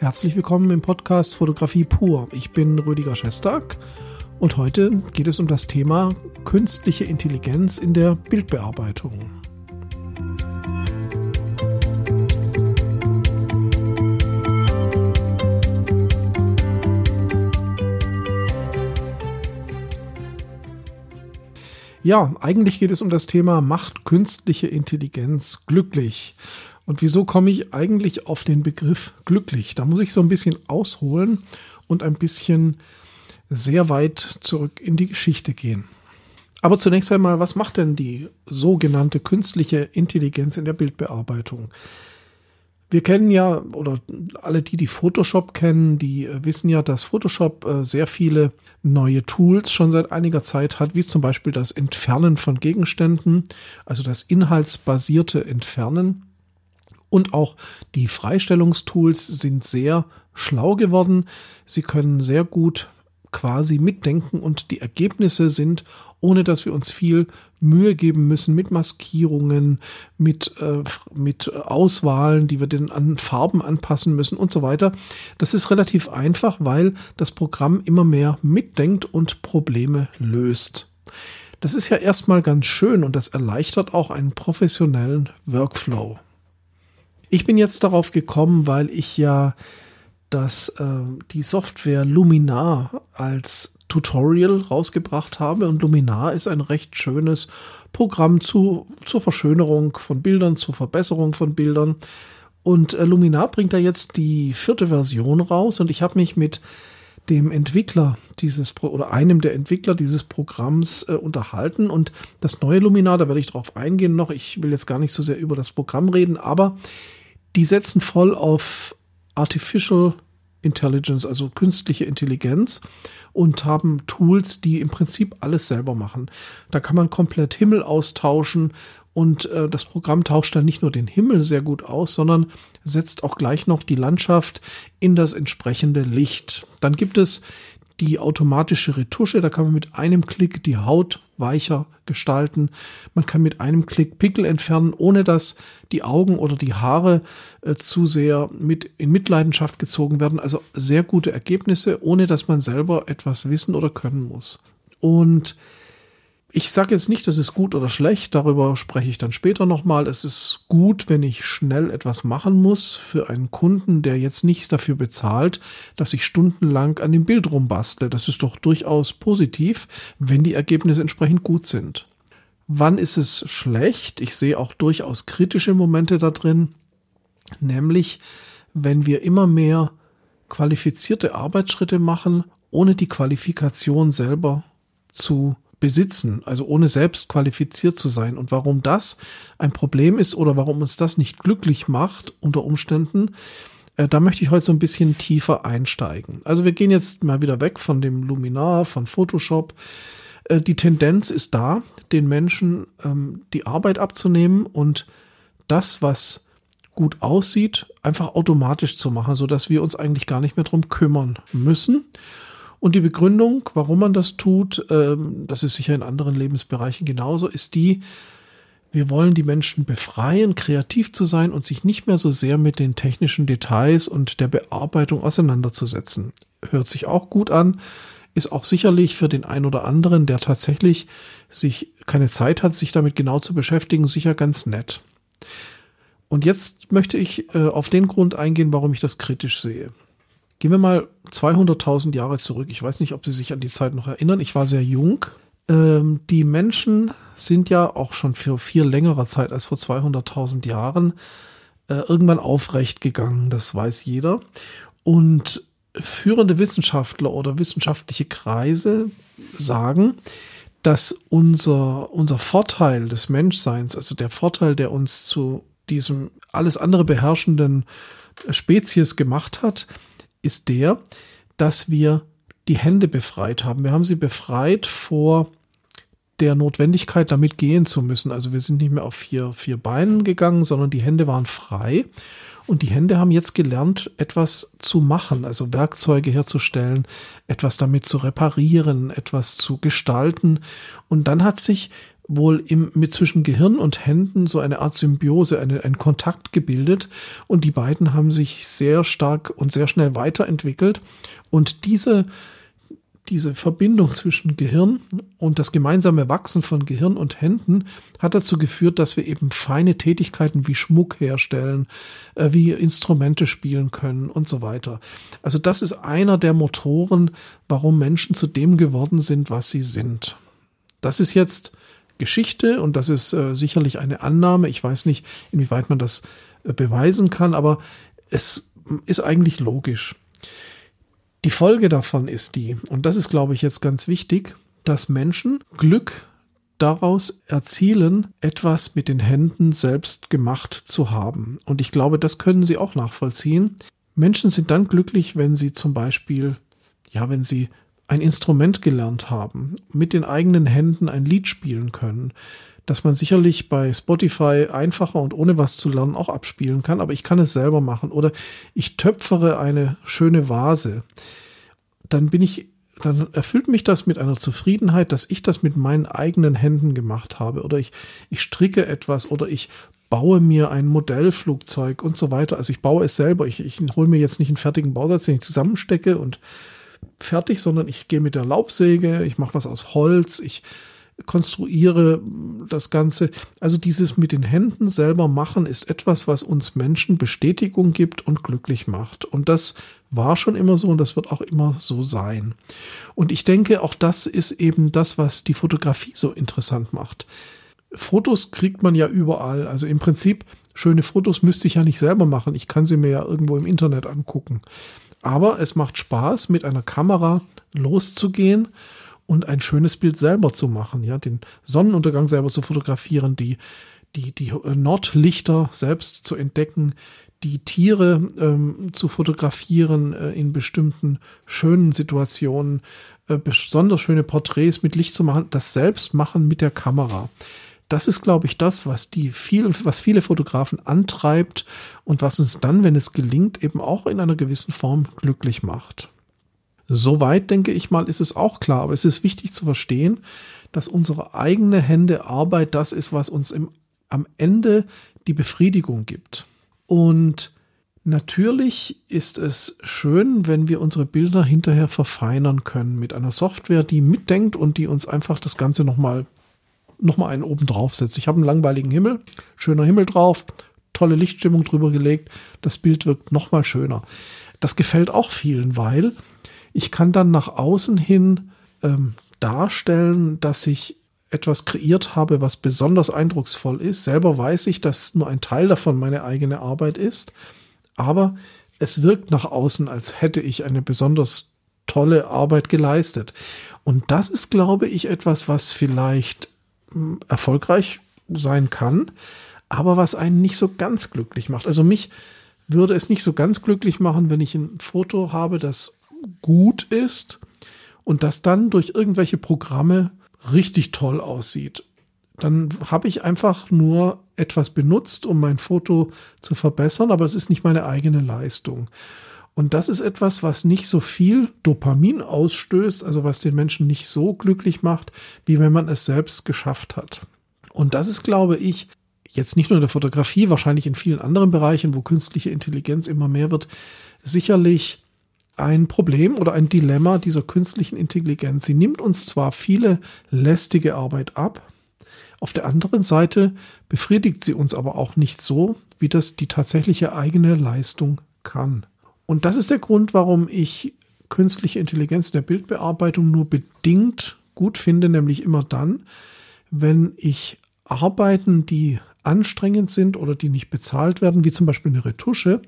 Herzlich willkommen im Podcast Fotografie pur. Ich bin Rüdiger Schestag und heute geht es um das Thema künstliche Intelligenz in der Bildbearbeitung. Ja, eigentlich geht es um das Thema Macht künstliche Intelligenz glücklich. Und wieso komme ich eigentlich auf den Begriff glücklich? Da muss ich so ein bisschen ausholen und ein bisschen sehr weit zurück in die Geschichte gehen. Aber zunächst einmal, was macht denn die sogenannte künstliche Intelligenz in der Bildbearbeitung? Wir kennen ja, oder alle, die die Photoshop kennen, die äh, wissen ja, dass Photoshop äh, sehr viele neue Tools schon seit einiger Zeit hat, wie zum Beispiel das Entfernen von Gegenständen, also das inhaltsbasierte Entfernen. Und auch die Freistellungstools sind sehr schlau geworden. Sie können sehr gut quasi mitdenken und die Ergebnisse sind, ohne dass wir uns viel Mühe geben müssen mit Maskierungen, mit, äh, mit Auswahlen, die wir den an Farben anpassen müssen und so weiter. Das ist relativ einfach, weil das Programm immer mehr mitdenkt und Probleme löst. Das ist ja erstmal ganz schön und das erleichtert auch einen professionellen Workflow. Ich bin jetzt darauf gekommen, weil ich ja das, äh, die Software Luminar als Tutorial rausgebracht habe. Und Luminar ist ein recht schönes Programm zu, zur Verschönerung von Bildern, zur Verbesserung von Bildern. Und äh, Luminar bringt da jetzt die vierte Version raus. Und ich habe mich mit dem Entwickler dieses Pro oder einem der Entwickler dieses Programms äh, unterhalten und das neue Luminar, da werde ich drauf eingehen noch. Ich will jetzt gar nicht so sehr über das Programm reden, aber die setzen voll auf Artificial Intelligence, also künstliche Intelligenz und haben Tools, die im Prinzip alles selber machen. Da kann man komplett Himmel austauschen und äh, das Programm tauscht dann nicht nur den Himmel sehr gut aus, sondern setzt auch gleich noch die Landschaft in das entsprechende Licht. Dann gibt es die automatische Retusche. Da kann man mit einem Klick die Haut weicher gestalten. Man kann mit einem Klick Pickel entfernen, ohne dass die Augen oder die Haare äh, zu sehr mit in Mitleidenschaft gezogen werden. Also sehr gute Ergebnisse, ohne dass man selber etwas wissen oder können muss. Und ich sage jetzt nicht, das ist gut oder schlecht, darüber spreche ich dann später nochmal. Es ist gut, wenn ich schnell etwas machen muss für einen Kunden, der jetzt nicht dafür bezahlt, dass ich stundenlang an dem Bild rumbastle. Das ist doch durchaus positiv, wenn die Ergebnisse entsprechend gut sind. Wann ist es schlecht? Ich sehe auch durchaus kritische Momente da drin, nämlich wenn wir immer mehr qualifizierte Arbeitsschritte machen, ohne die Qualifikation selber zu besitzen, also ohne selbst qualifiziert zu sein. Und warum das ein Problem ist oder warum uns das nicht glücklich macht unter Umständen, äh, da möchte ich heute so ein bisschen tiefer einsteigen. Also wir gehen jetzt mal wieder weg von dem Luminar, von Photoshop. Äh, die Tendenz ist da, den Menschen ähm, die Arbeit abzunehmen und das, was gut aussieht, einfach automatisch zu machen, so dass wir uns eigentlich gar nicht mehr drum kümmern müssen. Und die Begründung, warum man das tut, ähm, das ist sicher in anderen Lebensbereichen genauso, ist die, wir wollen die Menschen befreien, kreativ zu sein und sich nicht mehr so sehr mit den technischen Details und der Bearbeitung auseinanderzusetzen. Hört sich auch gut an, ist auch sicherlich für den einen oder anderen, der tatsächlich sich keine Zeit hat, sich damit genau zu beschäftigen, sicher ganz nett. Und jetzt möchte ich äh, auf den Grund eingehen, warum ich das kritisch sehe. Gehen wir mal 200.000 Jahre zurück. Ich weiß nicht, ob Sie sich an die Zeit noch erinnern. Ich war sehr jung. Ähm, die Menschen sind ja auch schon für viel längere Zeit als vor 200.000 Jahren äh, irgendwann aufrecht gegangen. Das weiß jeder. Und führende Wissenschaftler oder wissenschaftliche Kreise sagen, dass unser, unser Vorteil des Menschseins, also der Vorteil, der uns zu diesem alles andere beherrschenden Spezies gemacht hat, ist der, dass wir die Hände befreit haben. Wir haben sie befreit vor der Notwendigkeit, damit gehen zu müssen. Also wir sind nicht mehr auf vier, vier Beinen gegangen, sondern die Hände waren frei. Und die Hände haben jetzt gelernt, etwas zu machen, also Werkzeuge herzustellen, etwas damit zu reparieren, etwas zu gestalten. Und dann hat sich wohl im, mit zwischen Gehirn und Händen so eine Art Symbiose, eine, ein Kontakt gebildet und die beiden haben sich sehr stark und sehr schnell weiterentwickelt und diese diese Verbindung zwischen Gehirn und das gemeinsame Wachsen von Gehirn und Händen hat dazu geführt, dass wir eben feine Tätigkeiten wie Schmuck herstellen, äh, wie Instrumente spielen können und so weiter. Also das ist einer der Motoren, warum Menschen zu dem geworden sind, was sie sind. Das ist jetzt Geschichte und das ist äh, sicherlich eine Annahme. Ich weiß nicht, inwieweit man das äh, beweisen kann, aber es ist eigentlich logisch. Die Folge davon ist die, und das ist, glaube ich, jetzt ganz wichtig, dass Menschen Glück daraus erzielen, etwas mit den Händen selbst gemacht zu haben. Und ich glaube, das können Sie auch nachvollziehen. Menschen sind dann glücklich, wenn sie zum Beispiel, ja, wenn sie ein Instrument gelernt haben, mit den eigenen Händen ein Lied spielen können, dass man sicherlich bei Spotify einfacher und ohne was zu lernen auch abspielen kann, aber ich kann es selber machen. Oder ich töpfere eine schöne Vase. Dann bin ich, dann erfüllt mich das mit einer Zufriedenheit, dass ich das mit meinen eigenen Händen gemacht habe. Oder ich, ich stricke etwas oder ich baue mir ein Modellflugzeug und so weiter. Also ich baue es selber. Ich, ich hole mir jetzt nicht einen fertigen Bausatz, den ich zusammenstecke und fertig, sondern ich gehe mit der Laubsäge, ich mache was aus Holz, ich konstruiere das Ganze. Also dieses mit den Händen selber machen ist etwas, was uns Menschen Bestätigung gibt und glücklich macht. Und das war schon immer so und das wird auch immer so sein. Und ich denke, auch das ist eben das, was die Fotografie so interessant macht. Fotos kriegt man ja überall. Also im Prinzip, schöne Fotos müsste ich ja nicht selber machen. Ich kann sie mir ja irgendwo im Internet angucken. Aber es macht Spaß, mit einer Kamera loszugehen und ein schönes Bild selber zu machen, ja, den Sonnenuntergang selber zu fotografieren, die, die, die Nordlichter selbst zu entdecken, die Tiere ähm, zu fotografieren äh, in bestimmten schönen Situationen, äh, besonders schöne Porträts mit Licht zu machen, das selbst machen mit der Kamera. Das ist, glaube ich, das, was die viel, was viele Fotografen antreibt und was uns dann, wenn es gelingt, eben auch in einer gewissen Form glücklich macht. Soweit, denke ich mal, ist es auch klar. Aber es ist wichtig zu verstehen, dass unsere eigene Hände Arbeit das ist, was uns im, am Ende die Befriedigung gibt. Und natürlich ist es schön, wenn wir unsere Bilder hinterher verfeinern können mit einer Software, die mitdenkt und die uns einfach das Ganze nochmal noch mal einen oben drauf setzt. Ich habe einen langweiligen Himmel, schöner Himmel drauf, tolle Lichtstimmung drüber gelegt, das Bild wirkt nochmal schöner. Das gefällt auch vielen, weil ich kann dann nach außen hin ähm, darstellen, dass ich etwas kreiert habe, was besonders eindrucksvoll ist. Selber weiß ich, dass nur ein Teil davon meine eigene Arbeit ist, aber es wirkt nach außen, als hätte ich eine besonders tolle Arbeit geleistet. Und das ist, glaube ich, etwas, was vielleicht erfolgreich sein kann, aber was einen nicht so ganz glücklich macht. Also mich würde es nicht so ganz glücklich machen, wenn ich ein Foto habe, das gut ist und das dann durch irgendwelche Programme richtig toll aussieht. Dann habe ich einfach nur etwas benutzt, um mein Foto zu verbessern, aber es ist nicht meine eigene Leistung. Und das ist etwas, was nicht so viel Dopamin ausstößt, also was den Menschen nicht so glücklich macht, wie wenn man es selbst geschafft hat. Und das ist, glaube ich, jetzt nicht nur in der Fotografie, wahrscheinlich in vielen anderen Bereichen, wo künstliche Intelligenz immer mehr wird, sicherlich ein Problem oder ein Dilemma dieser künstlichen Intelligenz. Sie nimmt uns zwar viele lästige Arbeit ab, auf der anderen Seite befriedigt sie uns aber auch nicht so, wie das die tatsächliche eigene Leistung kann. Und das ist der Grund, warum ich künstliche Intelligenz in der Bildbearbeitung nur bedingt gut finde, nämlich immer dann, wenn ich Arbeiten, die anstrengend sind oder die nicht bezahlt werden, wie zum Beispiel eine Retusche,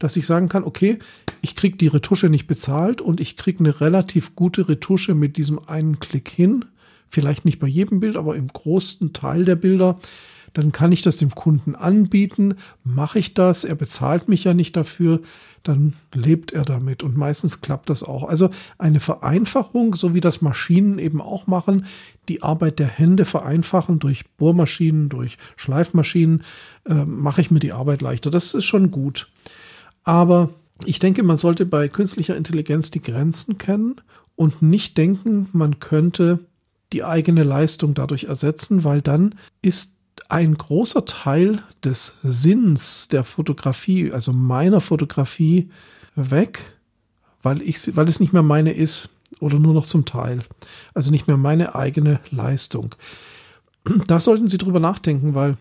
dass ich sagen kann, okay, ich kriege die Retusche nicht bezahlt und ich kriege eine relativ gute Retusche mit diesem einen Klick hin. Vielleicht nicht bei jedem Bild, aber im großen Teil der Bilder. Dann kann ich das dem Kunden anbieten. Mache ich das? Er bezahlt mich ja nicht dafür. Dann lebt er damit und meistens klappt das auch. Also eine Vereinfachung, so wie das Maschinen eben auch machen, die Arbeit der Hände vereinfachen durch Bohrmaschinen, durch Schleifmaschinen, äh, mache ich mir die Arbeit leichter. Das ist schon gut. Aber ich denke, man sollte bei künstlicher Intelligenz die Grenzen kennen und nicht denken, man könnte die eigene Leistung dadurch ersetzen, weil dann ist ein großer Teil des Sinns der Fotografie, also meiner Fotografie, weg, weil, ich, weil es nicht mehr meine ist oder nur noch zum Teil. Also nicht mehr meine eigene Leistung. Da sollten Sie drüber nachdenken, weil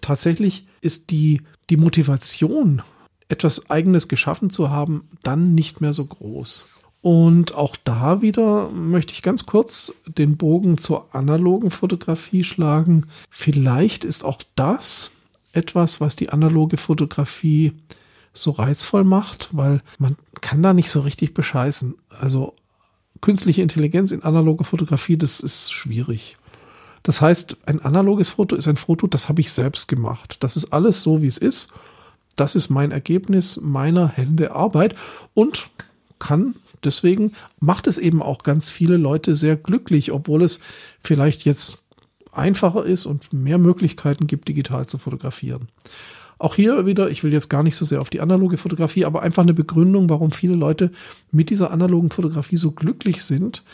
tatsächlich ist die, die Motivation, etwas Eigenes geschaffen zu haben, dann nicht mehr so groß. Und auch da wieder möchte ich ganz kurz den Bogen zur analogen Fotografie schlagen. Vielleicht ist auch das etwas, was die analoge Fotografie so reizvoll macht, weil man kann da nicht so richtig bescheißen. Also künstliche Intelligenz in analoge Fotografie, das ist schwierig. Das heißt, ein analoges Foto ist ein Foto, das habe ich selbst gemacht. Das ist alles so, wie es ist. Das ist mein Ergebnis meiner Hände Arbeit und kann deswegen macht es eben auch ganz viele Leute sehr glücklich, obwohl es vielleicht jetzt einfacher ist und mehr Möglichkeiten gibt, digital zu fotografieren. Auch hier wieder, ich will jetzt gar nicht so sehr auf die analoge Fotografie, aber einfach eine Begründung, warum viele Leute mit dieser analogen Fotografie so glücklich sind,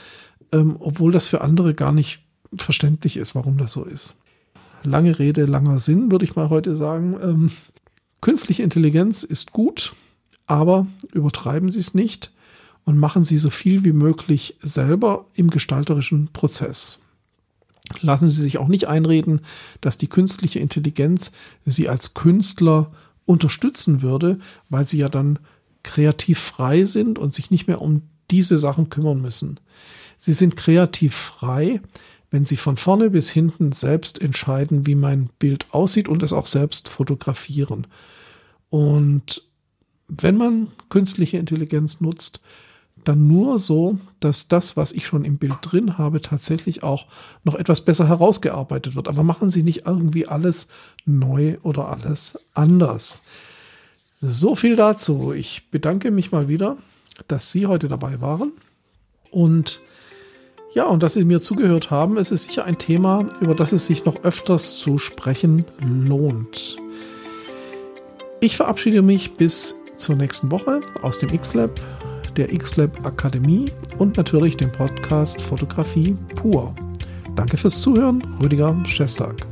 ähm, obwohl das für andere gar nicht verständlich ist, warum das so ist. Lange Rede, langer Sinn, würde ich mal heute sagen. Ähm, künstliche Intelligenz ist gut, aber übertreiben Sie es nicht und machen Sie so viel wie möglich selber im gestalterischen Prozess. Lassen Sie sich auch nicht einreden, dass die künstliche Intelligenz Sie als Künstler unterstützen würde, weil Sie ja dann kreativ frei sind und sich nicht mehr um diese Sachen kümmern müssen. Sie sind kreativ frei, wenn Sie von vorne bis hinten selbst entscheiden, wie mein Bild aussieht und es auch selbst fotografieren. Und wenn man künstliche Intelligenz nutzt, dann nur so, dass das, was ich schon im Bild drin habe, tatsächlich auch noch etwas besser herausgearbeitet wird. Aber machen Sie nicht irgendwie alles neu oder alles anders. So viel dazu. Ich bedanke mich mal wieder, dass Sie heute dabei waren. Und ja, und dass Sie mir zugehört haben. Es ist sicher ein Thema, über das es sich noch öfters zu sprechen lohnt. Ich verabschiede mich bis zur nächsten Woche aus dem X-Lab der XLab Akademie und natürlich dem Podcast Fotografie pur. Danke fürs Zuhören, Rüdiger Schestag.